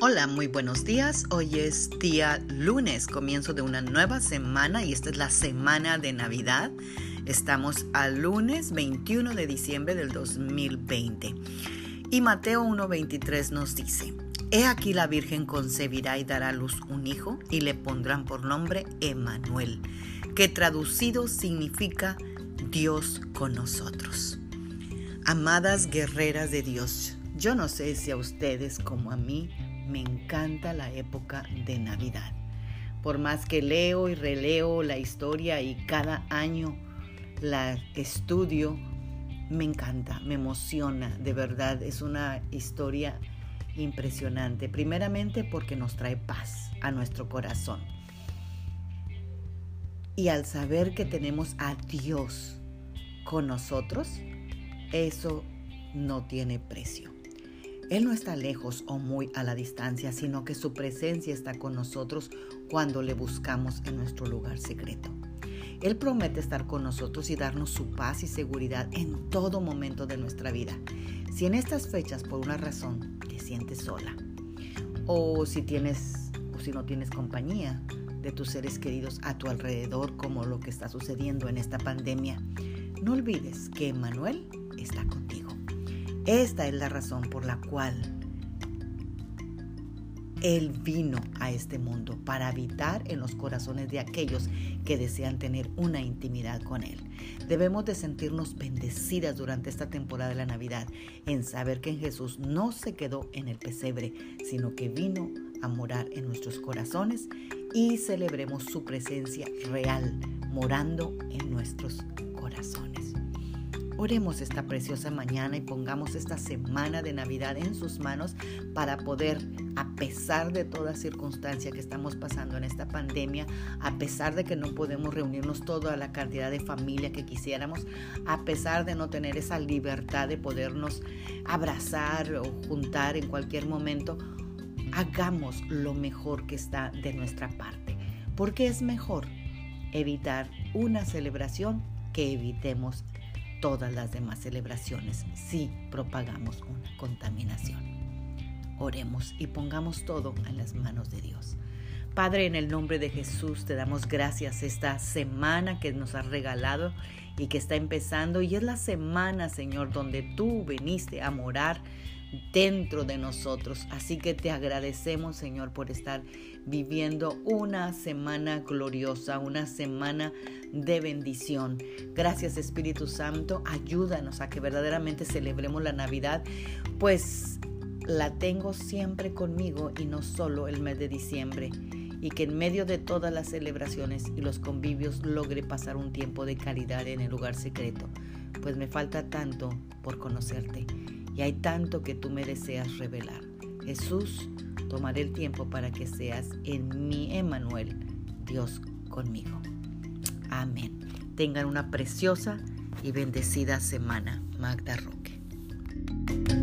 Hola, muy buenos días. Hoy es día lunes, comienzo de una nueva semana y esta es la semana de Navidad. Estamos al lunes 21 de diciembre del 2020. Y Mateo 1.23 nos dice, He aquí la Virgen concebirá y dará a luz un hijo y le pondrán por nombre Emanuel, que traducido significa Dios con nosotros. Amadas guerreras de Dios, yo no sé si a ustedes como a mí me encanta la época de Navidad. Por más que leo y releo la historia y cada año la estudio, me encanta, me emociona, de verdad, es una historia impresionante. Primeramente porque nos trae paz a nuestro corazón. Y al saber que tenemos a Dios con nosotros, eso no tiene precio. Él no está lejos o muy a la distancia, sino que su presencia está con nosotros cuando le buscamos en nuestro lugar secreto. Él promete estar con nosotros y darnos su paz y seguridad en todo momento de nuestra vida. Si en estas fechas por una razón te sientes sola o si tienes o si no tienes compañía de tus seres queridos a tu alrededor como lo que está sucediendo en esta pandemia, no olvides que Manuel está contigo. Esta es la razón por la cual Él vino a este mundo, para habitar en los corazones de aquellos que desean tener una intimidad con Él. Debemos de sentirnos bendecidas durante esta temporada de la Navidad en saber que Jesús no se quedó en el pesebre, sino que vino a morar en nuestros corazones y celebremos su presencia real, morando en nuestros corazones. Oremos esta preciosa mañana y pongamos esta semana de Navidad en sus manos para poder, a pesar de toda circunstancia que estamos pasando en esta pandemia, a pesar de que no podemos reunirnos toda la cantidad de familia que quisiéramos, a pesar de no tener esa libertad de podernos abrazar o juntar en cualquier momento, hagamos lo mejor que está de nuestra parte, porque es mejor evitar una celebración que evitemos todas las demás celebraciones si propagamos una contaminación. Oremos y pongamos todo en las manos de Dios. Padre, en el nombre de Jesús te damos gracias esta semana que nos has regalado y que está empezando. Y es la semana, Señor, donde tú viniste a morar dentro de nosotros. Así que te agradecemos, Señor, por estar viviendo una semana gloriosa, una semana de bendición. Gracias, Espíritu Santo. Ayúdanos a que verdaderamente celebremos la Navidad, pues la tengo siempre conmigo y no solo el mes de diciembre. Y que en medio de todas las celebraciones y los convivios logre pasar un tiempo de calidad en el lugar secreto, pues me falta tanto por conocerte y hay tanto que tú me deseas revelar. Jesús, tomaré el tiempo para que seas en mi Emanuel, Dios conmigo. Amén. Tengan una preciosa y bendecida semana. Magda Roque.